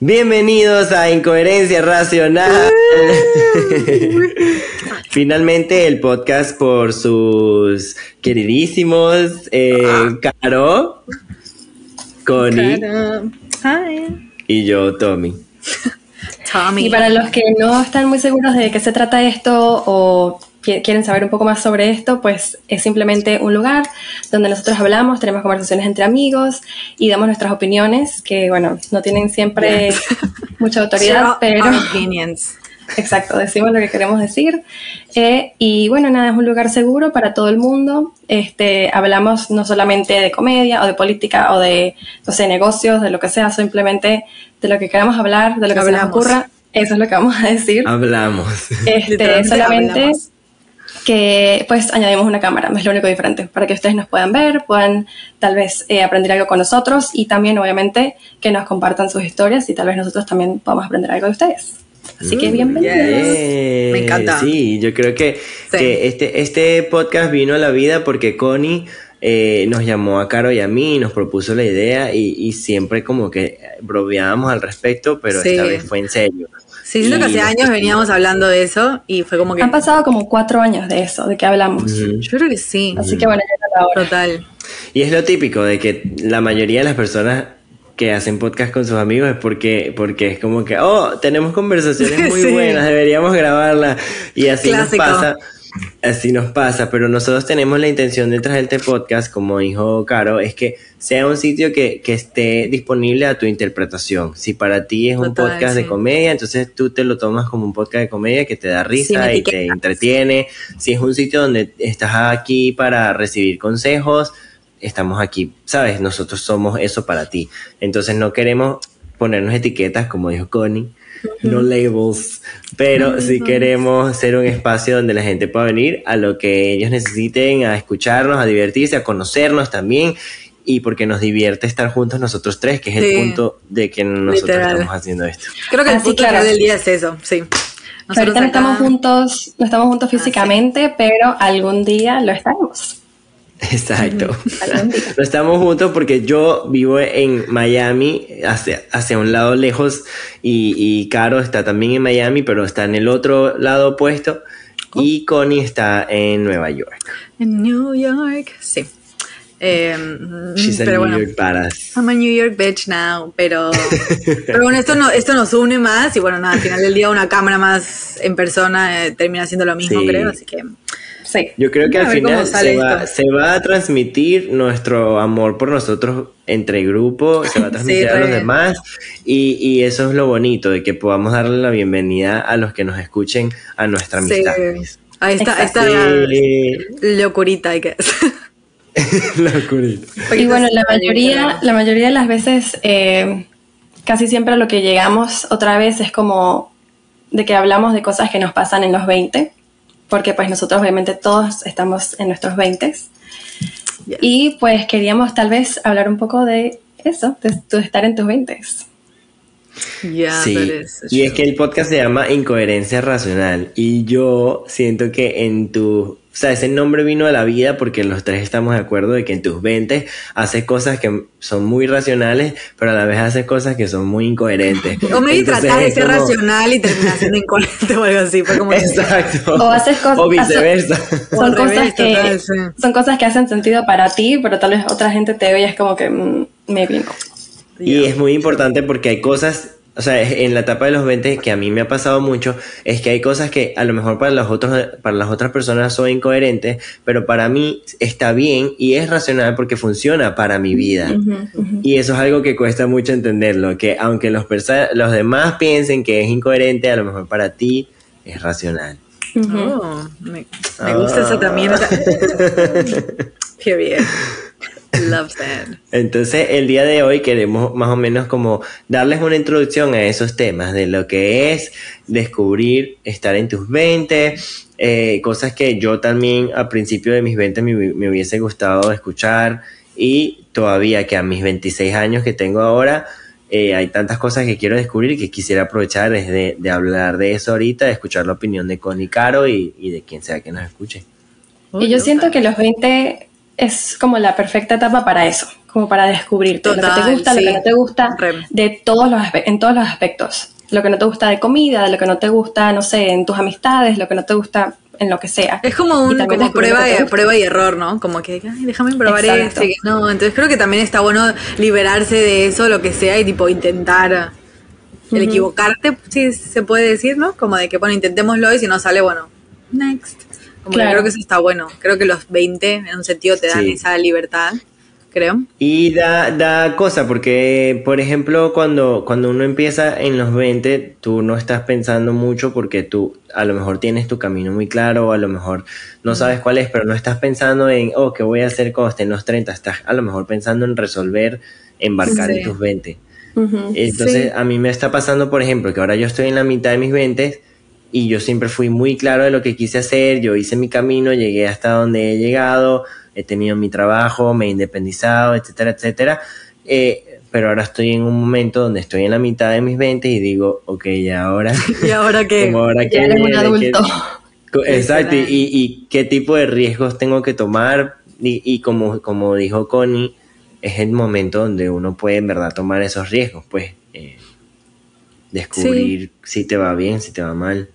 Bienvenidos a Incoherencia Racional. Finalmente el podcast por sus queridísimos eh, Caro, Connie y yo, Tommy. Tommy. Y para los que no están muy seguros de qué se trata esto o quieren saber un poco más sobre esto, pues es simplemente un lugar donde nosotros hablamos, tenemos conversaciones entre amigos y damos nuestras opiniones, que bueno, no tienen siempre mucha autoridad, pero... Exacto, decimos lo que queremos decir. Eh, y bueno, nada, es un lugar seguro para todo el mundo. Este, hablamos no solamente de comedia o de política o de, no sé, negocios, de lo que sea, simplemente de lo que queramos hablar, de lo que se nos ocurra. Eso es lo que vamos a decir. Hablamos. Este, solamente que pues añadimos una cámara, es lo único diferente, para que ustedes nos puedan ver, puedan tal vez eh, aprender algo con nosotros y también obviamente que nos compartan sus historias y tal vez nosotros también podamos aprender algo de ustedes. Así que mm, bienvenidos. Me encanta. Sí, yo creo que, este, este podcast vino a la vida porque Connie eh, nos llamó a Caro y a mí y nos propuso la idea y, siempre como que bromeábamos al respecto, pero esta vez fue en serio. Sí, siento que hace años veníamos hablando de eso y fue como que... Han pasado como cuatro años de eso, de que hablamos. Yo creo que sí. Así que bueno, ya la Total. Y es lo típico de que la mayoría de las personas que hacen podcast con sus amigos es porque, porque es como que, oh, tenemos conversaciones muy buenas, deberíamos grabarlas. Y así nos pasa Así nos pasa, pero nosotros tenemos la intención detrás de este podcast, como dijo Caro, es que sea un sitio que, esté disponible a tu interpretación. Si para ti es un podcast de comedia, entonces tú te lo tomas como un podcast de comedia que te da risa y te entretiene. Si es un sitio donde estás aquí para recibir consejos, estamos aquí, ¿sabes? Nosotros somos eso para ti. Entonces no queremos ponernos etiquetas, como dijo Connie, no labels, pero si queremos ser un espacio donde la gente pueda venir a lo que ellos necesiten, a escucharnos, a divertirse, a conocernos también y porque nos divierte estar juntos nosotros tres, que es el punto de que nosotros estamos haciendo esto. Creo que el punto del día es eso, sí. ahorita no estamos juntos, no estamos juntos ah, físicamente, pero algún día lo estaremos. Exacto. no estamos juntos porque yo vivo en Miami, hacia, hacia un lado lejos, y, y, Caro está también en Miami, pero está en el otro lado opuesto, oh. y Connie está en Nueva York. En New York, sí. Eh, She's a New bueno, York badass. I'm a New York bitch now, pero, pero bueno, esto, no, esto nos une más y bueno, nada, al final del día una cámara más en persona eh, termina siendo lo mismo, creo, así que yo creo que al final se va, a transmitir nuestro amor por nosotros entre grupo, se va a transmitir a los demás y, eso es lo bonito, de que podamos darle la bienvenida a los que nos escuchen a nuestra amistad. Ahí está, está la locurita, I guess. locurita. Y bueno, la mayoría, la mayoría de las veces, eh, casi siempre a lo que llegamos otra vez es como de que hablamos de cosas que nos pasan en los 20 porque pues nosotros obviamente todos estamos en nuestros 20 y pues queríamos tal vez hablar un poco de eso, de, estar en tus 20 yeah, sí, y es que el podcast se llama Incoherencia Racional y yo siento que en tu sea, ese nombre vino a la vida porque los tres estamos de acuerdo de que en tus 20 haces cosas que son muy racionales, pero a la vez haces cosas que son muy incoherentes. O me tratas de ser racional y terminas siendo incoherente o algo así. como Exacto. O haces cosas. O viceversa. Son, cosas que, son cosas que hacen sentido para ti, pero tal vez otra gente te ve y es como que mm, me vino. Y es muy importante porque hay cosas o sea, en la etapa de los 20 que a mí me ha pasado mucho, es que hay cosas que a lo mejor para, los otros, para las otras personas son incoherentes, pero para mí está bien y es racional porque funciona para mi vida. Y eso es algo que cuesta mucho entenderlo, que aunque los, los demás piensen que es incoherente, a lo mejor para ti es racional. Oh, me, gusta eso también. Period. Love that. Entonces, el día de hoy queremos más o menos como darles una introducción a esos temas de lo que es descubrir estar en tus 20, eh, cosas que yo también a principio de mis 20 me, hubiese gustado escuchar y todavía que a mis 26 años que tengo ahora, eh, hay tantas cosas que quiero descubrir y que quisiera aprovechar de, de hablar de eso ahorita, de escuchar la opinión de Connie Caro y, y de quien sea que nos escuche. y yo siento que los 20 es como la perfecta etapa para eso, como para descubrirte lo que te gusta, lo que no te gusta, de todos los, en todos los aspectos. Lo que no te gusta de comida, de lo que no te gusta, no sé, en tus amistades, lo que no te gusta en lo que sea. Es como un como prueba, prueba y error, ¿no? Como que, ay, déjame probar esto. No, entonces creo que también está bueno liberarse de eso, lo que sea, y tipo intentar el equivocarte, si se puede decir, ¿no? Como de que, bueno, intentémoslo y si no sale, bueno, next. Como que creo que eso está bueno. Creo que los 20 en un sentido te dan esa libertad creo. Y da, da cosa, porque, por ejemplo, cuando, cuando uno empieza en los 20, tú no estás pensando mucho porque tú a lo mejor tienes tu camino muy claro, o a lo mejor no sabes cuál es, pero no estás pensando en, oh, ¿qué voy a hacer cuando esté en los 30? Estás a lo mejor pensando en resolver, embarcar en tus 20. Entonces, a mí me está pasando, por ejemplo, que ahora yo estoy en la mitad de mis 20 y yo siempre fui muy claro de lo que quise hacer, yo hice mi camino, llegué hasta donde he llegado, he tenido mi trabajo, me he independizado, etcétera, etcétera. Eh, pero ahora estoy en un momento donde estoy en la mitad de mis 20 y digo, ok, ¿y ahora? ¿Y ahora qué? ahora ya eres un adulto. exacto, y, y, qué tipo de riesgos tengo que tomar. Y, y como, como dijo Connie, es el momento donde uno puede en verdad tomar esos riesgos, pues eh, descubrir si te va bien, si te va mal.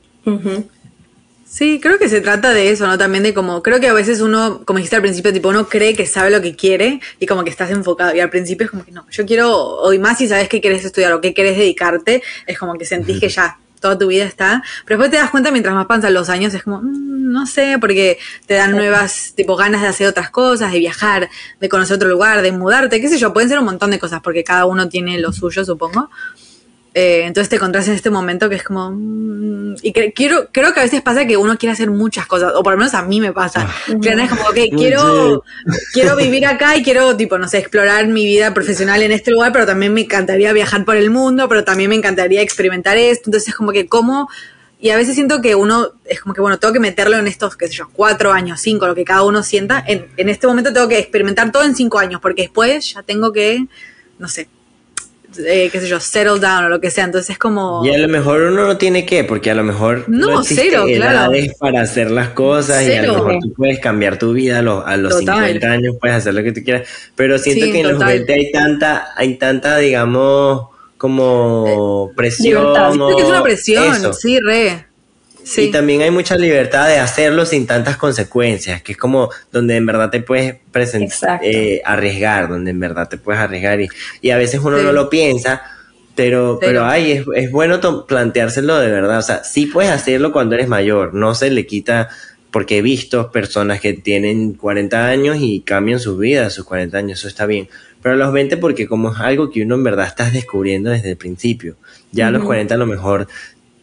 Sí, creo que se trata de eso, ¿no? También de como, creo que a veces uno, como dijiste al principio, tipo, uno cree que sabe lo que quiere y como que estás enfocado. Y al principio es como que no, yo quiero, hoy más si sabes qué quieres estudiar o qué quieres dedicarte, es como que sentís que ya toda tu vida está. Pero después te das cuenta mientras más pasan los años, es como, mm, no sé, porque te dan nuevas, tipo, ganas de hacer otras cosas, de viajar, de conocer otro lugar, de mudarte, qué sé yo, pueden ser un montón de cosas porque cada uno tiene lo suyo, supongo. Eh, entonces te encontrás en este momento que es como... Mm, y quiero, creo que a veces pasa que uno quiere hacer muchas cosas, o por lo menos a mí me pasa. Ah. que es como, ok, quiero, quiero vivir acá y quiero, tipo, no sé, explorar mi vida profesional en este lugar, pero también me encantaría viajar por el mundo, pero también me encantaría experimentar esto. Entonces es como que como... Y a veces siento que uno es como que, bueno, tengo que meterlo en estos, qué sé yo, cuatro años, cinco, lo que cada uno sienta. En, en este momento tengo que experimentar todo en cinco años, porque después ya tengo que, no sé, eh, qué sé yo, settle down o lo que sea. Entonces es como. Y a lo mejor uno no tiene que, porque a lo mejor. No, cero, claro. para hacer las cosas y a lo mejor tú puedes cambiar tu vida a los, a los 50 años, puedes hacer lo que tú quieras. Pero siento que en los 20 hay tanta, hay tanta, digamos, como presión. Que es una presión, sí, re. Y también hay mucha libertad de hacerlo sin tantas consecuencias, que es como donde en verdad te puedes presentar, eh, arriesgar, donde en verdad te puedes arriesgar. Y, y a veces uno no lo piensa, pero, pero, ay, es, es bueno planteárselo de verdad. O sea, sí puedes hacerlo cuando eres mayor, no se le quita, porque he visto personas que tienen 40 años y cambian sus vidas a sus 40 años, eso está bien. Pero a los 20 porque como es algo que uno en verdad estás descubriendo desde el principio. Ya a los 40 a lo mejor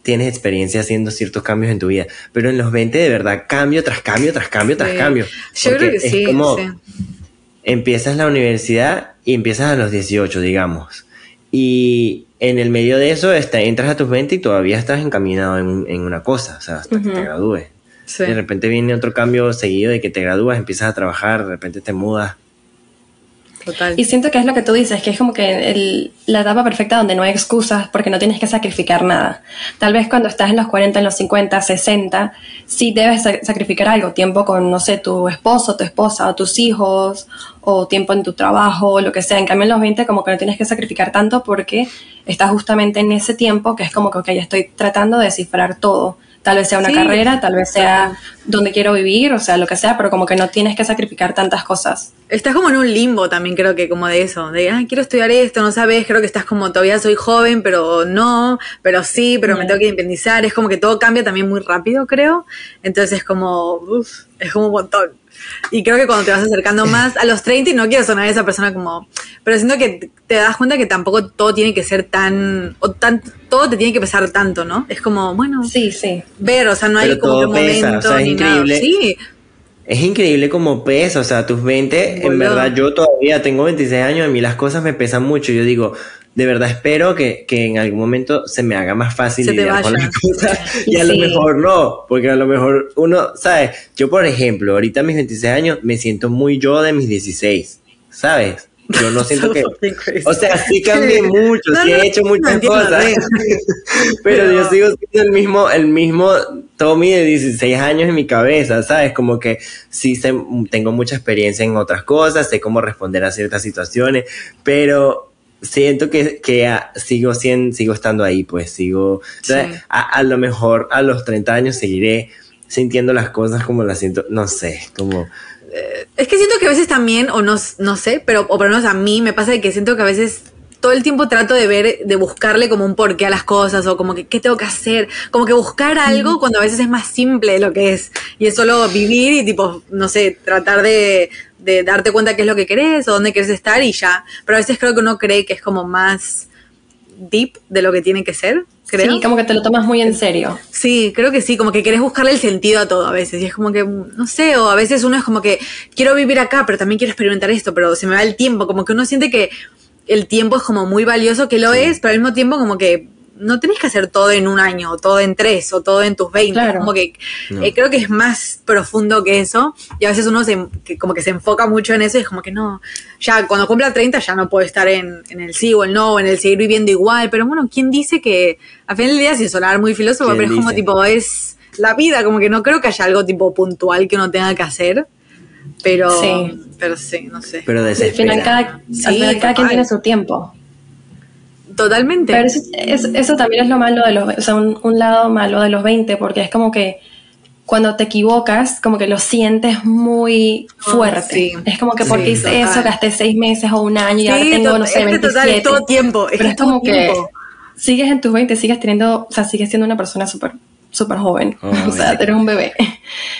tienes experiencia haciendo ciertos cambios en tu vida, pero en los 20 de verdad cambio tras cambio, tras cambio, tras cambio. Yo creo que es sí, como empiezas la universidad y empiezas a los 18, digamos. Y en el medio de eso está, entras a tus 20 y todavía estás encaminado en, una cosa, o sea, hasta que te gradúes. De repente viene otro cambio seguido de que te gradúas, empiezas a trabajar, de repente te mudas, y siento que es lo que tú dices, que es como que la etapa perfecta donde no hay excusas porque no tienes que sacrificar nada. Tal vez cuando estás en los 40, en los 50, 60, sí debes sacrificar algo, tiempo con, no sé, tu esposo, tu esposa o tus hijos, o tiempo en tu trabajo, lo que sea. En cambio, en los 20 como que no tienes que sacrificar tanto porque estás justamente en ese tiempo que es como que, ok, estoy tratando de descifrar todo Tal vez sea una carrera, tal vez sea donde quiero vivir, o sea, lo que sea, pero como que no tienes que sacrificar tantas cosas. Estás como en un limbo también, creo que como de eso, de, ay, quiero estudiar esto, no sabes, creo que estás como, todavía soy joven, pero no, pero sí, pero me tengo que independizar, es como que todo cambia también muy rápido, creo. Entonces es como, uff, es como un montón. Y creo que cuando te vas acercando más a los 30, y no quiero sonar a esa persona como, pero siento que te das cuenta que tampoco todo tiene que ser tan, o tan, todo te tiene que pesar tanto, ¿no? Es como, bueno, sí, sí. Ver, o sea, no hay como un momento es increíble. Sí. Es increíble como pesa, o sea, tus 20, en verdad yo todavía tengo 26 años, a mí las cosas me pesan mucho, yo digo, de verdad espero que, en algún momento se me haga más fácil lidiar con las cosas y a lo mejor no, porque a lo mejor uno, ¿sabes? Yo, por ejemplo, ahorita a mis 26 años me siento muy yo de mis 16, ¿sabes? Yo no siento que... O sea, sí cambié mucho, sí he hecho muchas cosas, pero, yo sigo siendo el mismo, el mismo Tommy de 16 años en mi cabeza, ¿sabes? Como que sí tengo mucha experiencia en otras cosas, sé cómo responder a ciertas situaciones, pero siento que, que sigo, sigo estando ahí, pues sigo... A, a lo mejor a los 30 años seguiré sintiendo las cosas como las siento, no sé, como es que siento que a veces también, o no, no sé, pero o por lo menos a mí me pasa que siento que a veces todo el tiempo trato de ver, de buscarle como un porqué a las cosas o como que qué tengo que hacer, como que buscar algo cuando a veces es más simple de lo que es. Y es solo vivir y tipo, no sé, tratar de, de darte cuenta qué es lo que querés o dónde querés estar y ya, pero a veces creo que uno cree que es como más deep de lo que tiene que ser, creo. Sí, como que te lo tomas muy en serio. Sí, creo que sí, como que querés buscarle el sentido a todo a veces. Y es como que, no sé, o a veces uno es como que quiero vivir acá, pero también quiero experimentar esto, pero se me va el tiempo. Como que uno siente que el tiempo es como muy valioso, que lo es, pero al mismo tiempo como que no tenés que hacer todo en un año, o todo en tres, o todo en tus 20. Como que eh, creo que es más profundo que eso. Y a veces uno se, como que se enfoca mucho en eso y es como que no, ya cuando cumpla 30 ya no puedo estar en, el sí o el no, o en el seguir viviendo igual. Pero bueno, ¿quién dice que al final del día, sin sonar muy filósofo, pero es como tipo, es la vida, como que no creo que haya algo tipo puntual que uno tenga que hacer. Pero sí, pero sí no sé. Pero al final cada, cada quien tiene su tiempo. Totalmente. Pero eso, también es lo malo de los, o sea, un, lado malo de los 20, porque es como que cuando te equivocas, como que lo sientes muy oh, fuerte. Es como que porque hice eso, gasté seis meses o un año y ahora tengo, no sé, 27. todo tiempo. Pero es, como que sigues en tus 20, sigues teniendo, o sea, sigues siendo una persona súper súper joven. o sea, eres un bebé.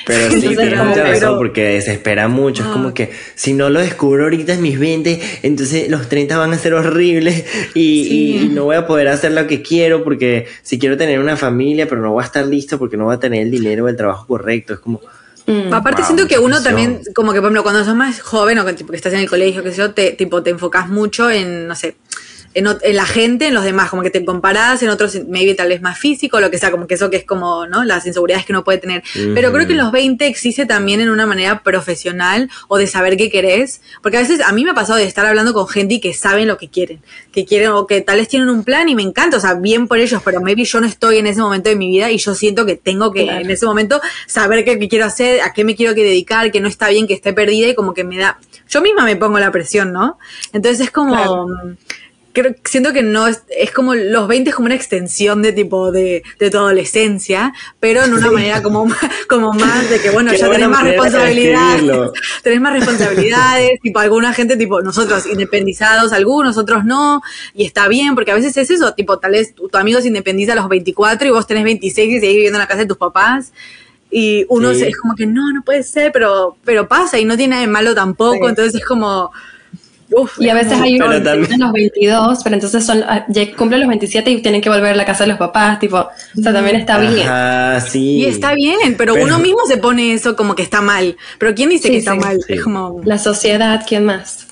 Pero sí, tienes mucha razón porque desespera mucho. Es como ah. que si no lo descubro ahorita en mis 20, entonces los 30 van a ser horribles y, no voy a poder hacer lo que quiero porque si quiero tener una familia, pero no voy a estar listo porque no voy a tener el dinero o el trabajo correcto. Es como... Mm. Aparte siento que uno también, como que por ejemplo, cuando sos más joven o que, tipo, que estás en el colegio, que sé yo, te, tipo, te enfocas mucho en, no sé, en, la gente, en los demás, como que te comparás, en otros maybe tal vez más físico, lo que sea, como que eso que es como, ¿no? Las inseguridades que uno puede tener. Pero creo que en los 20 existe también en una manera profesional o de saber qué querés, porque a veces a mí me ha pasado de estar hablando con gente y que saben lo que quieren, que quieren o que tal vez tienen un plan y me encanta, o sea, bien por ellos, pero maybe yo no estoy en ese momento de mi vida y yo siento que tengo que en ese momento saber qué, quiero hacer, a qué me quiero que dedicar, que no está bien, que esté perdida y como que me da, yo misma me pongo la presión, ¿no? Entonces es como creo, siento que no es, es como los 20 es como una extensión de tipo de, de tu adolescencia, pero en una manera como, como más de que bueno, ya tenés más responsabilidades, tenés más responsabilidades, tipo alguna gente, tipo nosotros independizados, algunos, otros no, y está bien, porque a veces es eso, tipo tal vez tu, amigo se independiza a los 24 y vos tenés 26 y seguís viviendo en la casa de tus papás. Y uno es como que no, no puede ser, pero, pero pasa y no tiene nada de malo tampoco. Entonces es como, y a veces hay unos que los 22, pero entonces son, ah, ya cumplen los 27 y tienen que volver a la casa de los papás, tipo, o sea, también está bien. Sí. Y está bien, pero, uno mismo se pone eso como que está mal. Pero ¿quién dice que está mal? Es como... La sociedad, ¿quién más?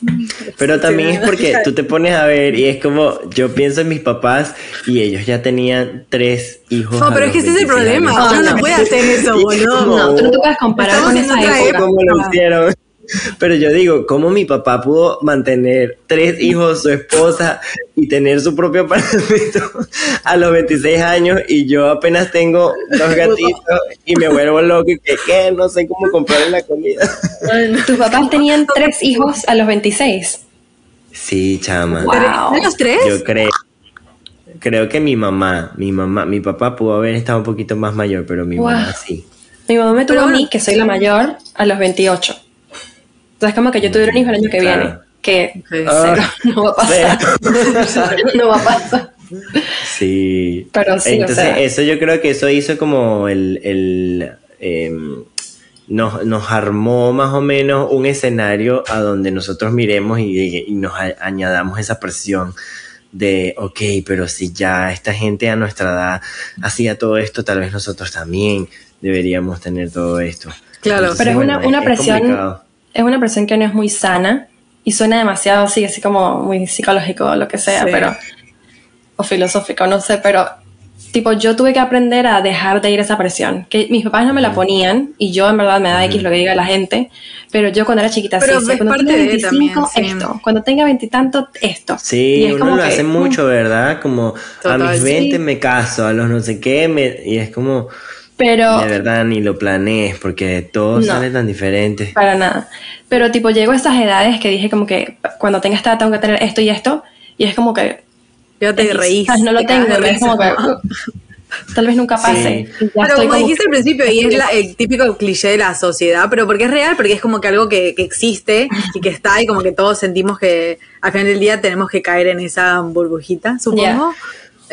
Pero también es porque tú te pones a ver y es como, yo pienso en mis papás y ellos ya tenían tres hijos. No, pero es que ese es el problema, uno no, puede hacer eso, boludo. No, tú no te puedes comparar con esa época. Como lo hicieron. Pero yo digo, ¿cómo mi papá pudo mantener tres hijos, su esposa y tener su propio apartamento a los 26 años y yo apenas tengo dos gatitos y me vuelvo loco y que qué, no sé cómo comprar la comida. ¿Tus papás tenían tres hijos a los 26? Sí, chama. Wow. los tres? Yo creo. Creo que mi mamá, mi mamá, mi papá pudo haber estado un poquito más mayor, pero mi mamá sí. Mi mamá me tuvo a mí, que soy la mayor, a los 28. Entonces, como que yo tuviera un hijo el año que viene, que ah, no va a pasar. no va a pasar. Sí. Pero sí, Entonces, eso yo creo que eso hizo como el. el em, nos, nos, armó más o menos un escenario a donde nosotros miremos y, y nos añadamos esa presión de, ok, pero si ya esta gente a nuestra edad hacía todo esto, tal vez nosotros también deberíamos tener todo esto. Claro, pero es una, una presión es una presión que no es muy sana y suena demasiado así, así como muy psicológico o lo que sea, pero o filosófico, no sé, pero tipo, yo tuve que aprender a dejar de ir a esa presión. Que mis papás no me la ponían y yo en verdad me da X lo que diga la gente. Pero yo cuando era chiquita, pero sí, cuando tenga 25, esto. Cuando tenga veintitantos, esto. Sí, uno lo hace mucho, ¿verdad? Como a mis 20 me caso, a los no sé qué, me, y es como... Pero... De verdad, ni lo planees porque todo sale tan diferente. Para nada. Pero tipo, llego a estas edades que dije como que cuando tenga esta tengo que tener esto y esto. Y es como que yo te reís. No lo tengo, es como que tal vez nunca pase. Pero como, dijiste al principio, y es el típico cliché de la sociedad, pero porque es real, porque es como que algo que, existe y que está y como que todos sentimos que al final del día tenemos que caer en esa burbujita, supongo.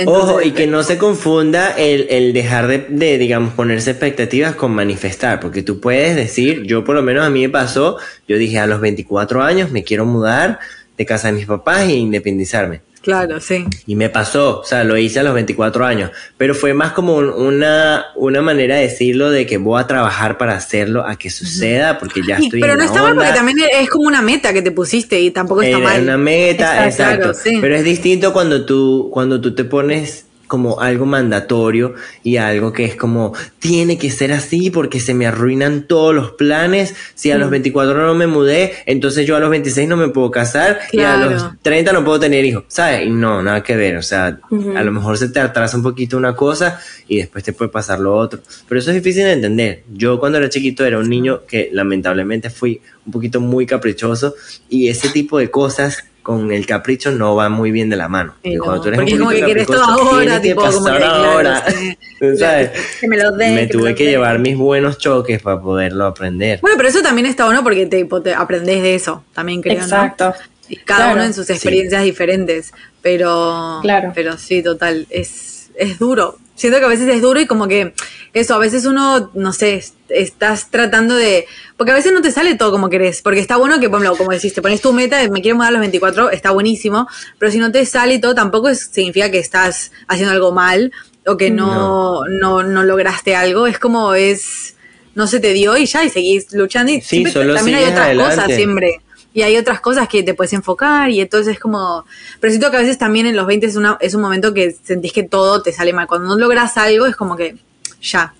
Ojo, y que no se confunda el, el dejar de, de, digamos, ponerse expectativas con manifestar, porque tú puedes decir, yo por lo menos a mí me pasó, yo dije a los 24 años me quiero mudar de casa de mis papás e independizarme. Claro, sí. Y me pasó, o sea, lo hice a los 24 años, pero fue más como una, una manera de decirlo de que voy a trabajar para hacerlo, a que suceda, porque ya estoy Pero no está mal porque también es como una meta que te pusiste y tampoco está Era mal. una meta, exacto. Pero es distinto cuando tú, cuando tú te pones como algo mandatorio y algo que es como tiene que ser así porque se me arruinan todos los planes. Si a los 24 mm. no me mudé, entonces yo a los 26 no me puedo casar y a los 30 no puedo tener hijos, ¿sabes? Y no, nada que ver, o sea, a lo mejor se te atrasa un poquito una cosa y después te puede pasar lo otro. Pero eso es difícil de entender. Yo cuando era chiquito era un niño que lamentablemente fui un poquito muy caprichoso y ese tipo de cosas con el capricho no va muy bien de la mano. cuando tú eres un como que quieres todo ahora, tipo, como que, ahora. ¿sabes? Que me lo den. Me tuve que llevar mis buenos choques para poderlo aprender. Bueno, pero eso también está bueno porque te, te aprendes de eso, también creo. Exacto. Y cada uno en sus experiencias diferentes. Pero, claro. pero sí, total, es, es duro. Siento que a veces es duro y como que eso, a veces uno, no sé, estás tratando de... Porque a veces no te sale todo como querés, porque está bueno que, bueno, como decís, te pones tu meta, me quiero mudar a los 24, está buenísimo, pero si no te sale y todo, tampoco significa que estás haciendo algo mal o que no, no. no, lograste algo, es como es... No se te dio y ya, y seguís luchando y sí, también hay otras cosas siempre y hay otras cosas que te puedes enfocar y entonces es como... Pero siento que a veces también en los 20 es, una, es un momento que sentís que todo te sale mal. Cuando no logras algo es como que ya.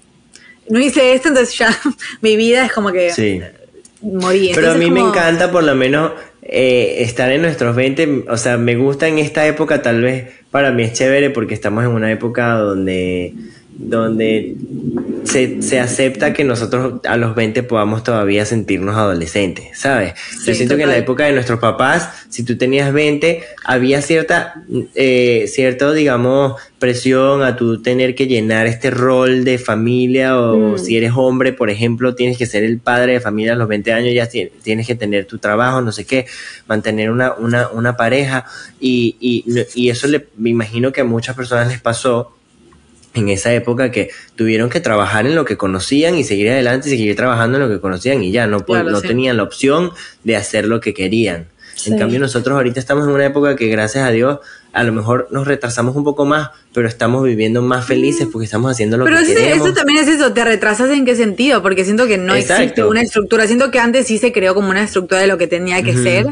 No hice esto, entonces ya mi vida es como que sí. morí. Pero a mí me encanta por lo menos eh, estar en nuestros 20, o sea, me gusta en esta época tal vez, para mí es chévere porque estamos en una época donde donde se, se, acepta que nosotros a los 20 podamos todavía sentirnos adolescentes, ¿sabes? Yo siento que en la época de nuestros papás, si tú tenías 20, había cierta, eh, cierta, digamos, presión a tú tener que llenar este rol de familia o mm. si eres hombre, por ejemplo, tienes que ser el padre de familia a los 20 años, ya tienes que tener tu trabajo, no sé qué, mantener una, una, una pareja y, y, y eso le, me imagino que a muchas personas les pasó en esa época que tuvieron que trabajar en lo que conocían y seguir adelante y seguir trabajando en lo que conocían y ya no, no tenían la opción de hacer lo que querían. En cambio nosotros ahorita estamos en una época que gracias a Dios a lo mejor nos retrasamos un poco más, pero estamos viviendo más felices porque estamos haciendo lo que queremos. Pero eso también es eso, te retrasas en qué sentido, porque siento que no existe una estructura, siento que antes sí se creó como una estructura de lo que tenía que ser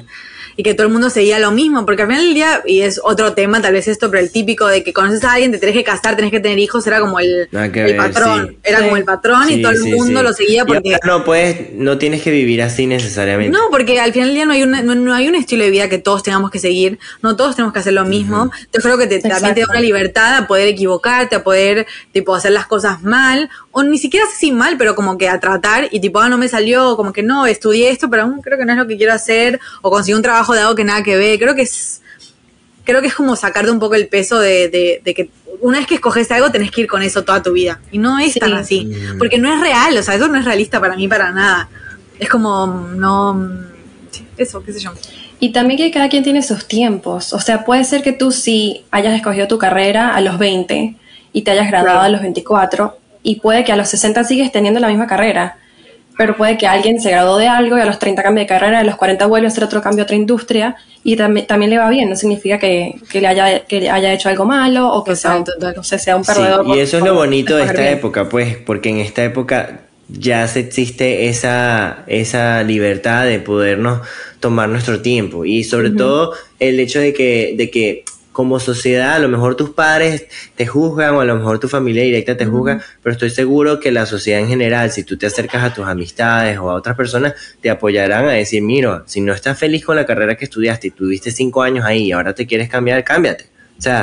y que todo el mundo seguía lo mismo, porque al final del día, y es otro tema, tal vez esto, pero el típico de que conoces a alguien, te tenés que casar, tenés que tener hijos, era como el, patrón, era como el patrón y todo el mundo lo seguía porque... no puedes, no tienes que vivir así necesariamente. No, porque al final del día no hay, un, no, hay un estilo de vida que todos tengamos que seguir, no todos tenemos que hacer lo mismo, yo creo que te, también te da una libertad a poder equivocarte, a poder, tipo, hacer las cosas mal, o ni siquiera así mal, pero como que a tratar y tipo, ah, no me salió, como que no, estudié esto, pero aún creo que no es lo que quiero hacer, o conseguí un trabajo de algo que nada que ve. Creo que es, creo que es como sacarte un poco el peso de, de, que una vez que escoges algo tenés que ir con eso toda tu vida. Y no es tan así, mm. porque no es real, o sea, eso no es realista para mí para nada. Es como, no, eso, qué sé yo. Y también que cada quien tiene sus tiempos. O sea, puede ser que tú sí hayas escogido tu carrera a los 20 y te hayas graduado a los 24 y puede que a los 60 sigues teniendo la misma carrera, pero puede que alguien se graduó de algo y a los 30 cambie de carrera, a los 40 vuelve a hacer otro cambio a otra industria y también, también le va bien, no significa que, le haya, que haya hecho algo malo o que sea, no sé, sea un perdedor. y eso es lo bonito de esta época, pues, porque en esta época ya se existe esa, esa libertad de podernos tomar nuestro tiempo. Y sobre todo el hecho de que, de que como sociedad, a lo mejor tus padres te juzgan o a lo mejor tu familia directa te juzga, pero estoy seguro que la sociedad en general, si tú te acercas a tus amistades o a otras personas, te apoyarán a decir, mira, si no estás feliz con la carrera que estudiaste y tuviste cinco años ahí y ahora te quieres cambiar, cámbiate. O sea,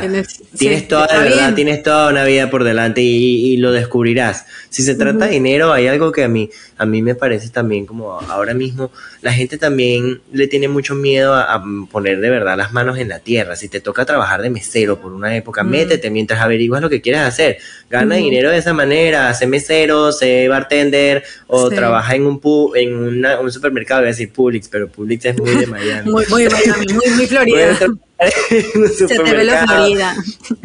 tienes toda, de verdad, tienes toda una vida por delante y, lo descubrirás. Si se trata de dinero, hay algo que a mí, a mí me parece también como ahora mismo, la gente también le tiene mucho miedo a, poner de verdad las manos en la tierra. Si te toca trabajar de mesero por una época, métete mientras averiguas lo que quieres hacer. Gana dinero de esa manera, sé mesero, sé bartender o trabaja en un en un supermercado, voy a decir Publix, pero Publix es muy de Miami. muy, muy Miami, muy, muy Florida. se te ve la Florida.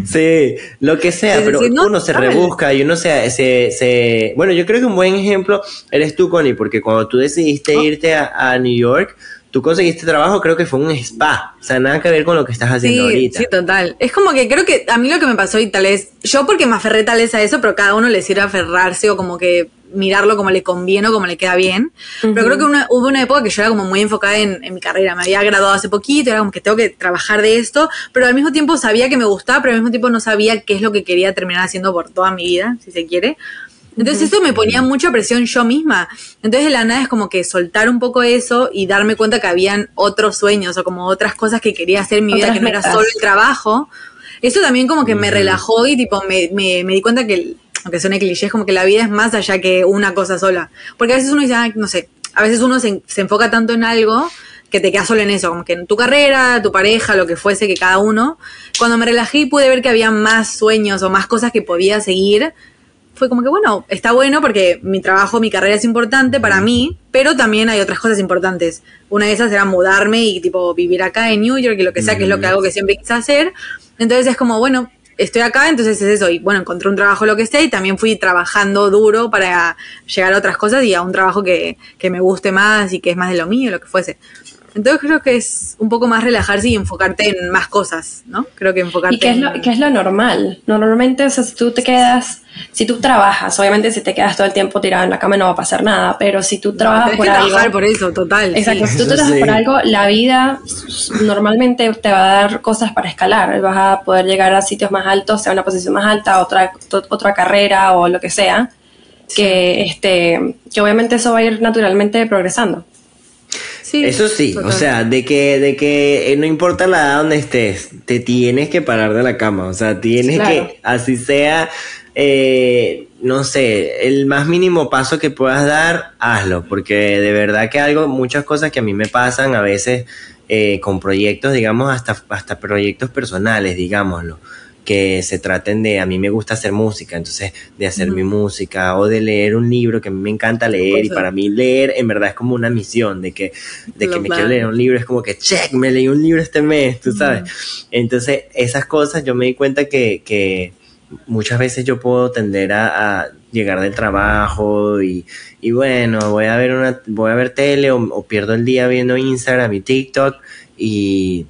Sí, lo que sea, pero uno se rebusca y uno se, se, Bueno, yo creo que un buen ejemplo eres tú, Connie, porque cuando tú decidiste oh. irte a, New York, tú conseguiste trabajo, creo que fue un spa. O sea, nada que ver con lo que estás haciendo ahorita. Sí, total. Es como que creo que a mí lo que me pasó y tal vez, yo porque me aferré tal vez a eso, pero cada uno le sirve aferrarse o como que mirarlo como le conviene o como le queda bien. Pero creo que hubo una época que yo era como muy enfocada en, mi carrera. Me había graduado hace poquito, era como que tengo que trabajar de esto, pero al mismo tiempo sabía que me gustaba, pero al mismo tiempo no sabía qué es lo que quería terminar haciendo por toda mi vida, si se quiere. Entonces eso me ponía mucha presión yo misma. Entonces de la nada es como que soltar un poco eso y darme cuenta que habían otros sueños o como otras cosas que quería hacer en mi vida, que no era solo el trabajo. Eso también como que me relajó y tipo me, me, me di cuenta que aunque suene cliché, es como que la vida es más allá que una cosa sola. Porque a veces uno dice, no sé, a veces uno se, enfoca tanto en algo que te quedas solo en eso, como que en tu carrera, tu pareja, lo que fuese, que cada uno. Cuando me relajé y pude ver que había más sueños o más cosas que podía seguir, fue como que bueno, está bueno porque mi trabajo, mi carrera es importante para mí, pero también hay otras cosas importantes. Una de esas era mudarme y tipo vivir acá en New York y lo que sea, que es lo que hago que siempre quise hacer. Entonces es como, bueno, estoy acá, entonces es eso. Y bueno, encontré un trabajo lo que sea y también fui trabajando duro para llegar a otras cosas y a un trabajo que, que me guste más y que es más de lo mío, lo que fuese. Entonces creo que es un poco más relajarse y enfocarte en más cosas, ¿no? Creo que enfocarte ¿Y qué es lo, qué es lo normal? Normalmente, o sea, si tú te quedas, si tú trabajas, obviamente si te quedas todo el tiempo tirado en la cama no va a pasar nada, pero si tú trabajas por algo... trabajar por eso, total. Exacto, si tú trabajas por algo, la vida normalmente te va a dar cosas para escalar, vas a poder llegar a sitios más altos, sea una posición más alta, otra, otra carrera o lo que sea, que, este, que obviamente eso va a ir naturalmente progresando. Eso sí, o sea, de que, de que eh, no importa la edad donde estés, te tienes que parar de la cama, o sea, tienes que, así sea, eh, no sé, el más mínimo paso que puedas dar, hazlo, porque de verdad que algo, muchas cosas que a mí me pasan a veces eh, con proyectos, digamos, hasta, hasta proyectos personales, digámoslo que se traten de, a mí me gusta hacer música, entonces de hacer mi música o de leer un libro que a mí me encanta leer y para mí leer en verdad es como una misión de que, de que me quiero leer un libro, es como que, check, me leí un libro este mes, tú sabes. Entonces esas cosas yo me di cuenta que, que muchas veces yo puedo tender a, llegar del trabajo y, y, bueno, voy a ver una, voy a ver tele o, o pierdo el día viendo Instagram y TikTok y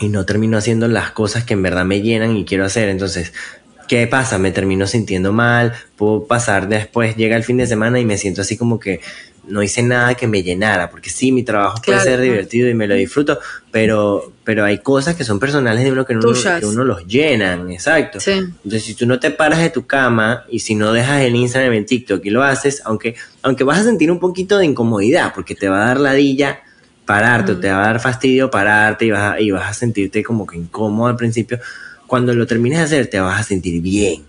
y no termino haciendo las cosas que en verdad me llenan y quiero hacer. Entonces, ¿qué pasa? Me termino sintiendo mal, puedo pasar después, llega el fin de semana y me siento así como que no hice nada que me llenara, porque sí, mi trabajo puede ser divertido y me lo disfruto, pero, pero hay cosas que son personales de uno que uno, que uno los llenan, exacto. Entonces, si tú no te paras de tu cama y si no dejas el Instagram en TikTok y lo haces, aunque, aunque vas a sentir un poquito de incomodidad, porque te va a dar ladilla pararte, te va a dar fastidio pararte y vas, a, y vas a sentirte como que incómodo al principio. Cuando lo termines de hacer, te vas a sentir bien.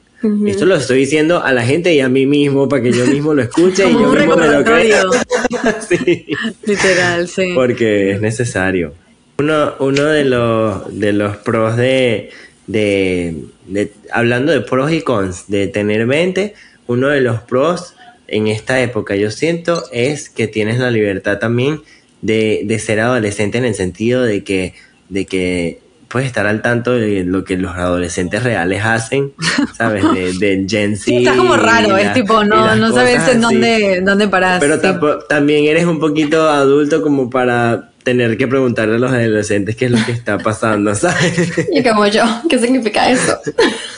Esto lo estoy diciendo a la gente y a mí mismo para que yo mismo lo escuche y yo mismo me lo crea. sí. Literal, sí. Porque es necesario. Uno, uno de los de los pros de, de, de hablando de pros y cons de tener 20, uno de los pros en esta época yo siento es que tienes la libertad también de, de ser adolescente en el sentido de que, de que puedes estar al tanto de lo que los adolescentes reales hacen, ¿sabes? Del Gen Z. está como raro, es tipo, no, no sabes en dónde, dónde parar. Pero también eres un poquito adulto como para tener que preguntarle a los adolescentes qué es lo que está pasando, ¿sabes? Y como yo, ¿qué significa eso?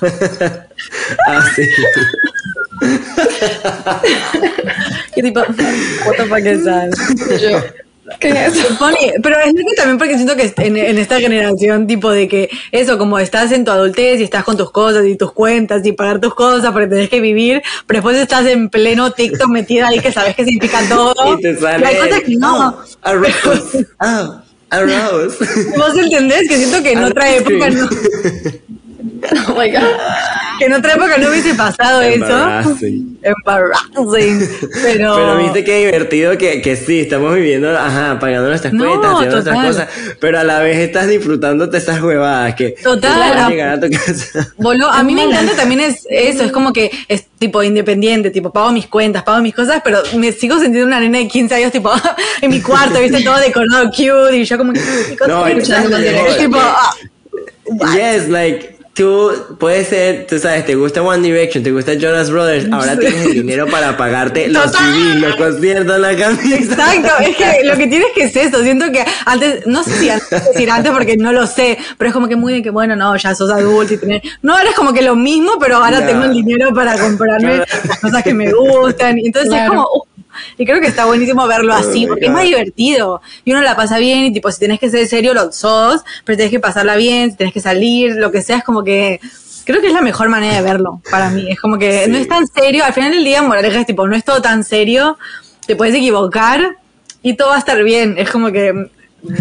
ah, sí. ¿Qué tipo? Para que sal. Yo. ¿Qué es eso? pero es que también porque siento que en, esta generación, tipo de que eso, como estás en tu adultez y estás con tus cosas y tus cuentas y pagar tus cosas porque tenés que vivir, pero después estás en pleno TikTok metida ahí que sabes que significa todo. Y te sale. hay cosas que no. Oh, arroz. Vos entendés que siento que en otra época no. Oh my God. Que en otra época no hubiese pasado eso. Embarrassing. Pero... pero viste qué divertido que, que sí, estamos viviendo, ajá, pagando nuestras cuentas, haciendo nuestras cosas, pero a la vez estás disfrutándote esas huevadas que total llegar a tu casa. a mí me encanta también es eso, es como que es tipo independiente, tipo pago mis cuentas, pago mis cosas, pero me sigo sintiendo una nena de 15 años tipo en mi cuarto, viste todo decorado cute y yo como que no, escuchando tipo ah, Yes, like tú puedes ser, tú sabes, te gusta One Direction, te gusta Jonas Brothers, ahora tienes el dinero para pagarte los CDs, los conciertos, la camisa. Exacto, es que lo que tienes que es eso, siento que antes, no sé si antes, decir antes porque no lo sé, pero es como que muy de que bueno, no, ya sos adulto y tenés, no, ahora es como que lo mismo, pero ahora tengo el dinero para comprarme las cosas que me gustan, entonces es como, y creo que está buenísimo verlo oh así, porque es más divertido. Y uno la pasa bien, y tipo, si tenés que ser serio, lo sos, pero tenés que pasarla bien, si tenés que salir, lo que sea, es como que creo que es la mejor manera de verlo para mí. Es como que no es tan serio. Al final del día, moraleja es tipo, no es todo tan serio, te puedes equivocar y todo va a estar bien. Es como que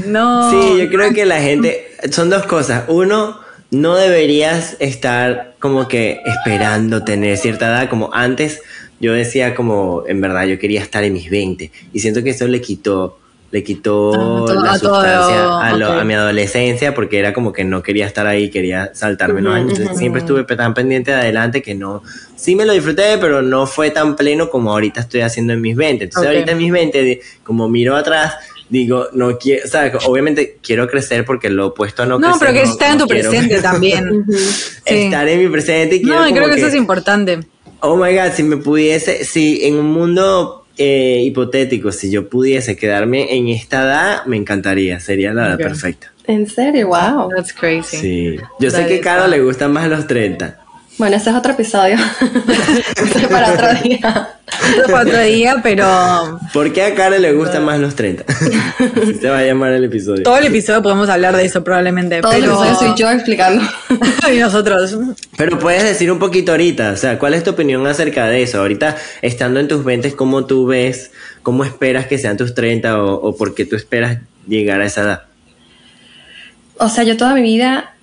no. Sí, yo creo que la gente. Son dos cosas. Uno, no deberías estar como que esperando tener cierta edad como antes yo decía como, en verdad, yo quería estar en mis 20 y siento que eso le quitó, le quitó ah, la sustancia a, mi adolescencia porque era como que no quería estar ahí, quería saltarme unos años. siempre estuve tan pendiente de adelante que no, sí me lo disfruté, pero no fue tan pleno como ahorita estoy haciendo en mis 20. Entonces ahorita en mis 20, como miro atrás, digo, no quiero, o sea, obviamente quiero crecer porque lo opuesto a no, crecer. No, pero que en tu presente también. Estar en mi presente y quiero No, creo que eso es importante. Oh my god, si me pudiese, si en un mundo eh, hipotético, si yo pudiese quedarme en esta edad, me encantaría, sería la edad perfecta. ¿En serio? Wow. That's crazy. Sí. Yo sé que a Caro le gustan más los 30. Bueno, ese es otro episodio. para otro día. para otro día, pero. ¿Por qué a Karen le gustan más los 30? Se va a llamar el episodio. Todo el episodio podemos hablar de eso, probablemente. Todo el episodio soy yo explicando. y nosotros. Pero puedes decir un poquito ahorita, o sea, ¿cuál es tu opinión acerca de eso? Ahorita, estando en tus 20, ¿cómo tú ves, cómo esperas que sean tus 30 o, o por qué tú esperas llegar a esa edad? O sea, yo toda mi vida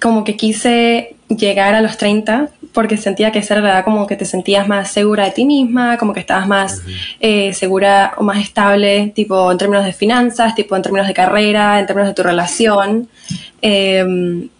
como que quise llegar a los 30 porque sentía que esa era la edad como que te sentías más segura de ti misma, como que estabas más eh, segura o más estable, tipo en términos de finanzas, tipo en términos de carrera, en términos de tu relación. Em,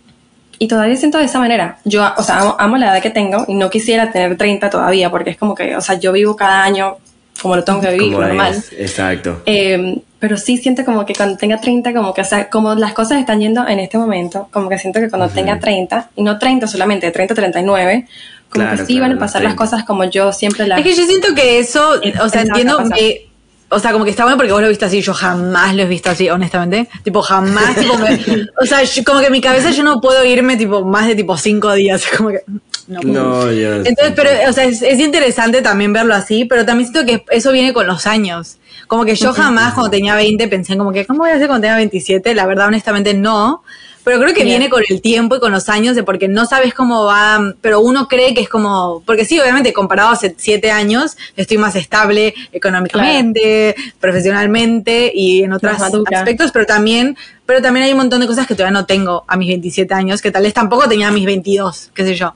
y todavía siento de esa manera. Yo, o sea, amo, la edad que tengo y no quisiera tener 30 todavía porque es como que, o sea, yo vivo cada año como lo tengo que vivir, normal. exacto. Eh, pero sí siento como que cuando tenga 30, como que, o sea, como las cosas están yendo en este momento, como que siento que cuando tenga 30, y no 30 solamente, 30, 39, como que sí van a pasar las cosas como yo siempre las... Es que yo siento que eso, o sea, entiendo que... O sea, como que está bueno porque vos lo viste así, yo jamás lo he visto así, honestamente. Tipo, jamás, tipo, o sea, como que en mi cabeza yo no puedo irme, tipo, más de tipo cinco días. Como que, no, no Entonces, pero, o sea, es, es, interesante también verlo así, pero también siento que eso viene con los años. Como que yo jamás cuando tenía 20 pensé como que, ¿cómo voy a hacer cuando tenga 27? La verdad, honestamente, no. Pero creo que viene con el tiempo y con los años de porque no sabes cómo va, pero uno cree que es como, porque sí, obviamente comparado hace siete años, estoy más estable económicamente, profesionalmente y en otros aspectos, pero también, pero también hay un montón de cosas que todavía no tengo a mis 27 años, que tal vez tampoco tenía a mis 22, qué sé yo.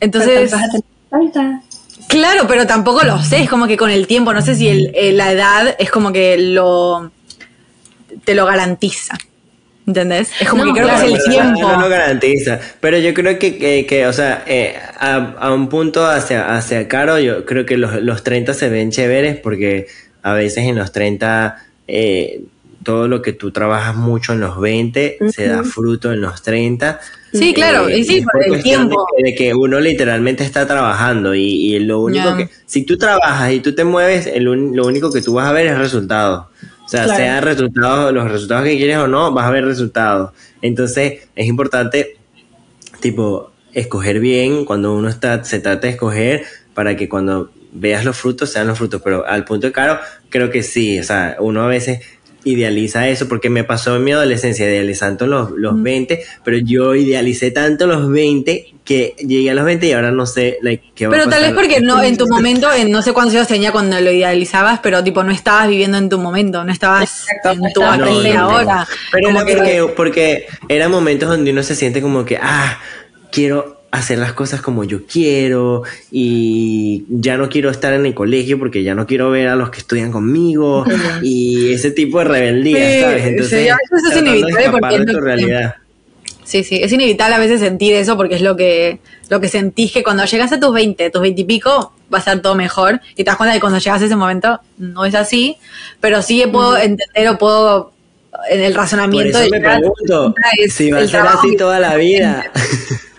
Entonces... Claro, pero tampoco lo sé, es como que con el tiempo, no sé si el, la edad es como que lo te lo garantiza. ¿Entendés? Es como que creo que es el tiempo. No lo garantiza. Pero yo creo que, que, o sea, eh, a, un punto hacia, hacia Caro, yo creo que los, los 30 se ven chéveres porque a veces en los 30 eh, todo lo que tú trabajas mucho en los 20 se da fruto en los 30 Sí, claro, y sí, por el tiempo. De, que uno literalmente está trabajando y, lo único que, si tú trabajas y tú te mueves, lo único que tú vas a ver es resultados. O sea, sean resultados, los resultados que quieres o no, vas a ver resultados. Entonces, es importante, tipo, escoger bien cuando uno está, se trata de escoger para que cuando veas los frutos sean los frutos. Pero al punto de caro, creo que sí. O sea, uno a veces idealiza eso, porque me pasó en mi adolescencia, idealizando los, los 20, pero yo idealicé tanto los 20 que llegué a los 20 y ahora no sé like, qué va Pero tal vez porque no, en tu momento, en no sé cuántos años tenía cuando lo idealizabas, pero tipo no estabas viviendo en tu momento, no estabas en tu ahora. Pero porque, porque eran momentos donde uno se siente como que, ah, quiero hacer las cosas como yo quiero y ya no quiero estar en el colegio porque ya no quiero ver a los que estudian conmigo y ese tipo de rebeldía, ¿sabes? Entonces, sí, eso es inevitable porque es realidad. Sí, sí, es inevitable a veces sentir eso porque es lo que, lo que sentís que cuando llegas a tus 20, tus 20 y pico, va a ser todo mejor y te das cuenta de que cuando llegas a ese momento no es así, pero sí puedo entender o puedo en el razonamiento Por eso me pregunto si va a ser así toda la vida.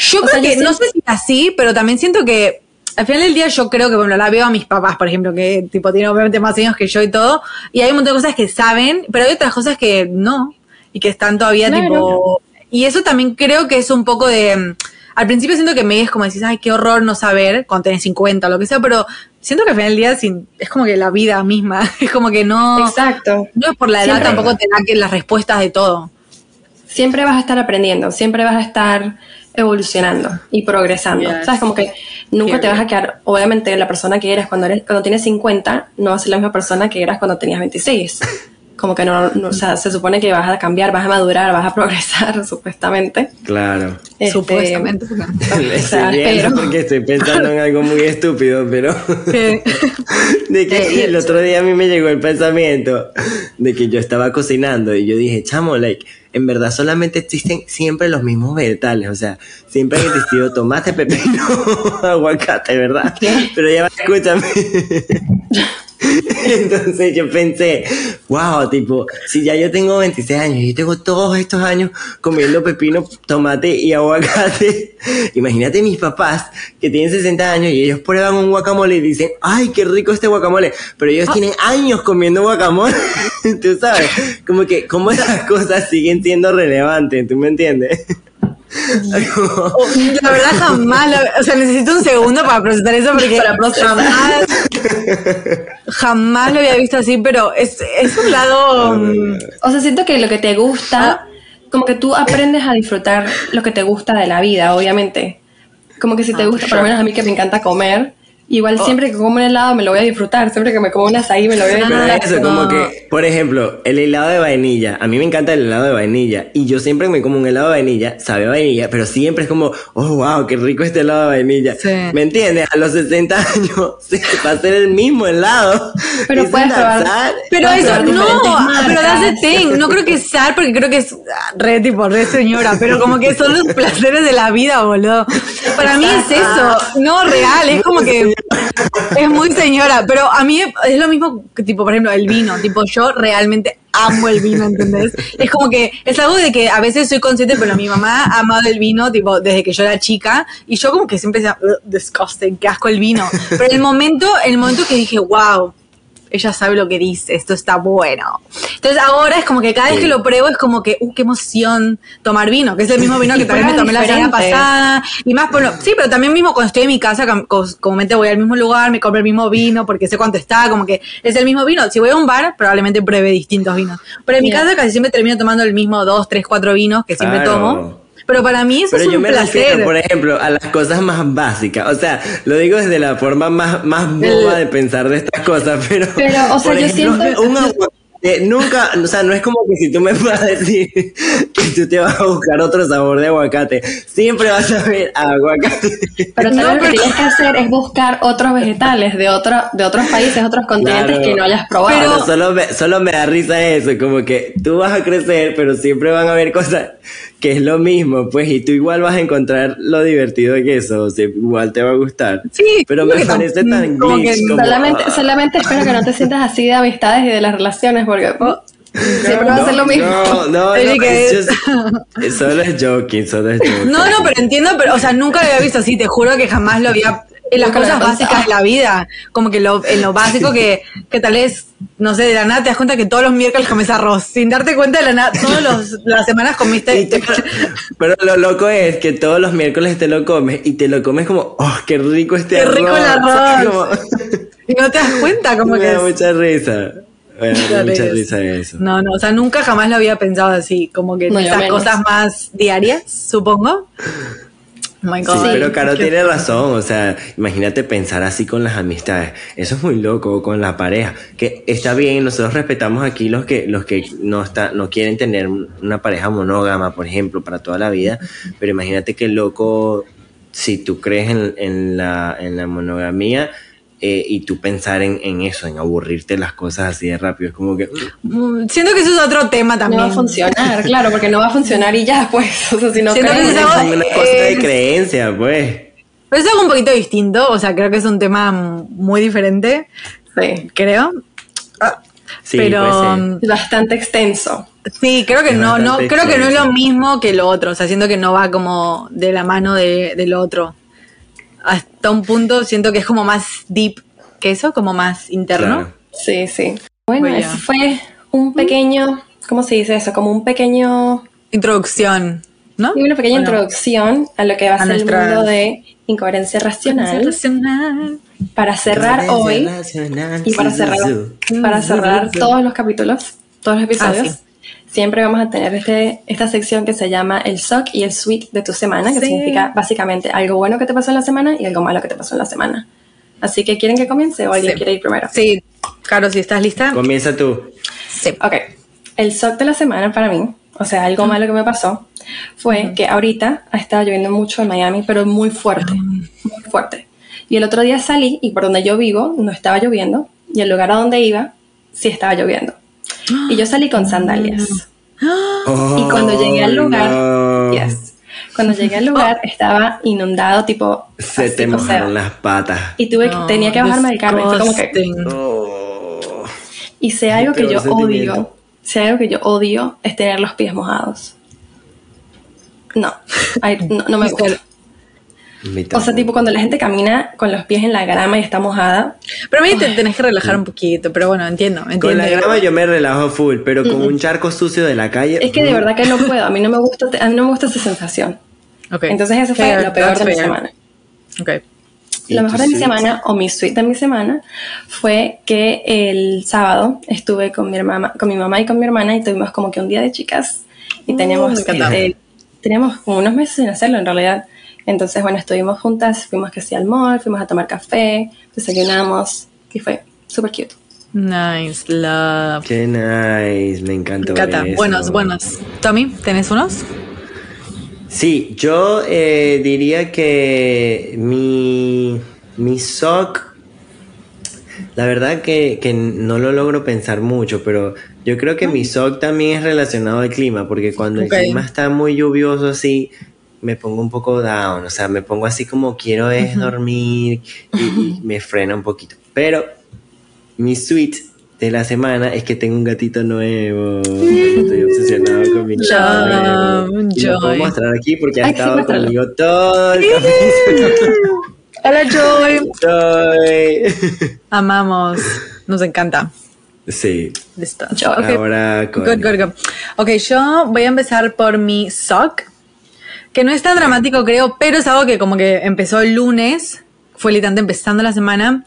Yo creo que, no sé si así, pero también siento que al final del día yo creo que, bueno, la veo a mis papás, por ejemplo, que tipo tienen obviamente más años que yo y todo, y hay un montón de cosas que saben, pero hay otras cosas que no, y que están todavía tipo... Y eso también creo que es un poco de... Al principio siento que me es como decís, ay, qué horror no saber cuando tenés 50 o lo que sea, pero siento que al final del día es como que la vida misma, es como que no... Exacto. No es por la edad, tampoco te da que las respuestas de todo. Siempre vas a estar aprendiendo, siempre vas a estar evolucionando y progresando. ¿Sabes? Como que nunca te vas a quedar, obviamente la persona que eres cuando eres cuando tienes 50 no va a ser la misma persona que eras cuando tenías 26. Como que no, o sea, se supone que vas a cambiar, vas a madurar, vas a progresar, supuestamente. Claro. Este, Supuestamente. o porque estoy pensando en algo muy estúpido, pero... de que el otro día a mí me llegó el pensamiento de que yo estaba cocinando y yo dije, chamo, like en verdad solamente existen siempre los mismos vegetales, o sea, siempre ha existido tomate, pepino, aguacate, ¿verdad? Pero ya escúchame. Entonces yo pensé, wow, tipo, si ya yo tengo 26 años y tengo todos estos años comiendo pepino, tomate y aguacate, imagínate mis papás que tienen 60 años y ellos prueban un guacamole y dicen, ay, qué rico este guacamole, pero ellos ah. tienen años comiendo guacamole, tú sabes, como que, como esas cosas siguen siendo relevantes, ¿tú me entiendes? la verdad jamás, o sea, necesito un segundo para procesar eso porque jamás, jamás lo había visto así, pero es, es un lado... O sea, siento que lo que te gusta, como que tú aprendes a disfrutar lo que te gusta de la vida, obviamente. Como que si te ah, gusta, por lo menos a mí que me encanta comer, Igual oh. siempre que como un helado me lo voy a disfrutar, siempre que me como un azaí me lo voy a disfrutar. Pero eso, como que, por ejemplo, el helado de vainilla, a mí me encanta el helado de vainilla, y yo siempre me como un helado de vainilla, sabe a vainilla, pero siempre es como, oh, wow, qué rico este helado de vainilla. ¿Me entiendes? A los 60 años va a ser el mismo helado. Pero puedes probar. Pero eso, no, pero that's the no creo que sea, porque creo que es re tipo, re señora, pero como que son los placeres de la vida, boludo. Para mí es eso, no real, es como que es muy señora, pero a mí es lo mismo que, tipo, por ejemplo, el vino. Tipo, yo realmente amo el vino, ¿entendés? Es como que es algo de que a veces soy consciente, pero mi mamá ha amado el vino, tipo, desde que yo era chica, y yo como que siempre decía, disgusting, qué asco el vino. Pero el momento, el momento que dije, wow, ella sabe lo que dice, esto está bueno. Entonces ahora es como que cada vez que lo pruebo es como que, uh, qué emoción tomar vino, que es el mismo vino que también me tomé la semana pasada. Y más, bueno, sí, pero también mismo cuando estoy en mi casa, comúnmente voy al mismo lugar, me compro el mismo vino porque sé cuánto está, como que es el mismo vino. Si voy a un bar, probablemente pruebe distintos vinos. Pero en mi casa casi siempre termino tomando el mismo dos, tres, cuatro vinos que siempre tomo. Pero para mí eso es un placer. Refiero, por ejemplo, a las cosas más básicas. O sea, lo digo desde la forma más, más boba de pensar de estas cosas, pero. Pero, o sea, yo siento. Un aguacate, nunca, o sea, no es como que si tú me puedas decir que tú te vas a buscar otro sabor de aguacate, siempre vas a ver aguacate. Pero no, lo que tienes que hacer es buscar otros vegetales de, otro, de otros países, otros continentes que no hayas probado. Pero solo me, solo me da risa eso, como que tú vas a crecer, pero siempre van a haber cosas que es lo mismo, pues, y tú igual vas a encontrar lo divertido que eso, o sea, igual te va a gustar. Sí, pero me parece tan como glitch, como, solamente, solamente espero que no te sientas así de amistades y de las relaciones, porque oh, siempre va a ser lo mismo. No, no, no, es solo es joking, solo es joking. No, no, pero entiendo, pero, o sea, nunca lo había visto así, te juro que jamás lo había en las cosas básicas de la vida, como que lo, en lo básico que, que tal vez, no sé, de la nada te das cuenta que todos los miércoles comes arroz, sin darte cuenta de la nada, todas las semanas comiste... pero lo loco es que todos los miércoles te lo comes y te lo comes como, oh, qué rico este arroz. Qué rico el arroz. y no te das cuenta, como Me que... da mucha risa. mucha risa eso. No, no, o sea, nunca jamás lo había pensado así, como que esas cosas más diarias, supongo. Oh sí, pero Caro tiene razón, o sea, imagínate pensar así con las amistades, eso es muy loco, con la pareja, que está bien, nosotros respetamos aquí los que, los que no, está, no quieren tener una pareja monógama, por ejemplo, para toda la vida, pero imagínate que loco, si tú crees en, en, la, en la monogamía, eh, y tú pensar en, en, eso, en aburrirte las cosas así de rápido. Es como que. Mm, siento que eso es otro tema también. No va a funcionar, claro, porque no va a funcionar y ya, pues. O sea, si no Siento que es una cosa de creencia, pues. Pero es algo un poquito distinto, o sea, creo que es un tema muy diferente. Sí. Creo. Sí, pero mm, bastante extenso. Sí, creo que no, no, creo que no es lo mismo que lo otro. O sea, siento que no va como de la mano de, del otro hasta un punto siento que es como más deep que eso, como más interno. Sí, sí. Bueno, eso fue un pequeño, ¿cómo se dice eso? Como un pequeño... Introducción, ¿no? una pequeña introducción a lo que va a, ser el mundo de incoherencia racional. racional. Para cerrar hoy y para cerrar, para cerrar todos los capítulos, todos los episodios. Ah, siempre vamos a tener este, esta sección que se llama el SOC y el SWEET de tu semana, que significa básicamente algo bueno que te pasó en la semana y algo malo que te pasó en la semana. Así que, ¿quieren que comience o alguien quiere ir primero? Sí, claro, si estás lista. Comienza tú. Sí. Ok. El SOC de la semana para mí, o sea, algo malo que me pasó, fue que ahorita ha estado lloviendo mucho en Miami, pero muy fuerte, muy fuerte. Y el otro día salí y por donde yo vivo no estaba lloviendo y el lugar a donde iba sí estaba lloviendo. Y yo salí con sandalias. y cuando llegué al lugar, cuando llegué al lugar estaba inundado, tipo. Se te mojaron las patas. Y tuve que, tenía que bajarme del carro. Y como que. Y sé algo que yo odio. Sé algo que yo odio es tener los pies mojados. No, no, no, me gusta. O sea, tipo cuando la gente camina con los pies en la grama y está mojada. Pero a mí te tenés que relajar un poquito, pero bueno, entiendo, entiendo. Con la grama yo me relajo full, pero con un charco sucio de la calle. Es que de verdad que no puedo, a mí no me gusta, a mí no me gusta esa sensación. Okay. Entonces eso fue lo peor de mi semana. Okay. Lo mejor de mi semana, o mi suite de mi semana, fue que el sábado estuve con mi, hermana, con mi mamá y con mi hermana y tuvimos como que un día de chicas y teníamos, eh, teníamos como unos meses sin hacerlo en realidad. Entonces, bueno, estuvimos juntas, fuimos que sí al mall, fuimos a tomar café, desayunamos y fue súper cute. Nice, love. Qué nice, me encantó. Me encanta. Buenos, buenos. Tommy, ¿tenés unos? Sí, yo eh, diría que mi, mi sock, la verdad que, que, no lo logro pensar mucho, pero yo creo que mi sock también es relacionado al clima, porque cuando el clima está muy lluvioso así, me pongo un poco down, o sea, me pongo así como quiero es dormir y, me frena un poquito. Pero mi suite de la semana es que tengo un gatito nuevo. Estoy obsesionado con mi Joy. Lo puedo mostrar aquí porque ha estado conmigo todo el Hola Joy. Joy. Amamos. Nos encanta. Sí. Listo. Ahora con... Good, good, good. Ok, yo voy a empezar por mi sock que no es tan dramático, creo, pero es algo que como que empezó el lunes, fue literalmente empezando la semana,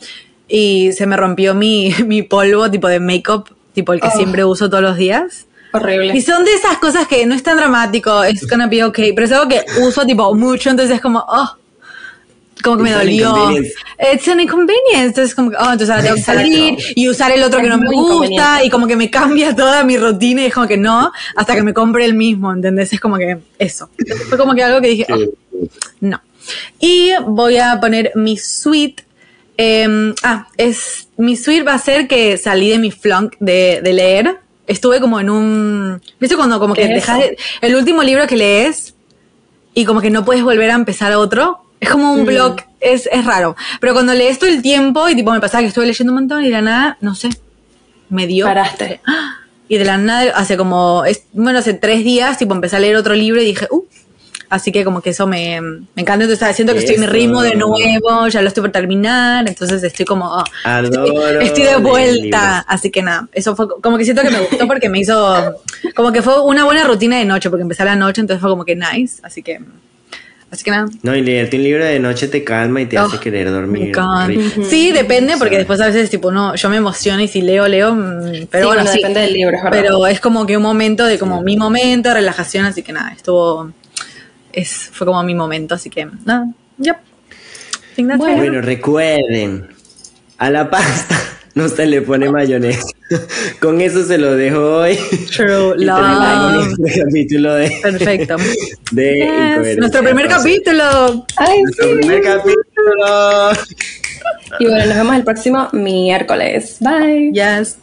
y se me rompió mi, mi polvo tipo de make-up, tipo el que oh. siempre uso todos los días. Horrible. Y son de esas cosas que no es tan dramático, es gonna be okay, pero es algo que uso tipo mucho, entonces es como, oh, como que me dolió. Es un inconvenience. Entonces, como que, oh, entonces ahora tengo que salir y usar el otro que no me gusta y como que me cambia toda mi rutina y es como que no, hasta que me compre el mismo, ¿entendés? Es como que eso. fue como que algo que dije, oh, no. Y voy a poner mi suite. Em, ah, es, mi suite va a ser que salí de mi flunk de, de leer. Estuve como en un, ¿viste cuando como que dejas el último libro que lees y como que no puedes volver a empezar otro? Es como un mm. blog, es, es raro. Pero cuando lees todo el tiempo, y tipo me pasaba que estuve leyendo un montón y de la nada, no sé, me dio. Paraste. Y de la nada, hace como, bueno, hace tres días, tipo empecé a leer otro libro y dije, uh, Así que como que eso me, me encanta. Entonces siento que estoy en mi ritmo de nuevo, ya lo estoy por terminar, entonces estoy como, oh, estoy, de vuelta. Así que nada, eso fue como que siento que me gustó porque me hizo, como que fue una buena rutina de noche, porque empecé a la noche, entonces fue como que nice. Así que Así que nada. No, y leerte un libro de noche te calma y te hace oh, querer dormir. Sí, depende, porque después a veces, tipo, no, yo me emociono y si leo, leo. Mm, pero bueno, sí, depende del libro, Pero es como que un momento de como mi momento, de relajación, así que nada, estuvo. Es, fue como mi momento, así que nada, ya. bueno, recuerden, a la pasta no se le pone mayonesa. Con eso se lo dejo hoy. True love. Este capítulo de. Perfecto. De Nuestro primer capítulo. Ay, Nuestro primer capítulo. Y bueno, nos vemos el próximo miércoles. Bye. Yes.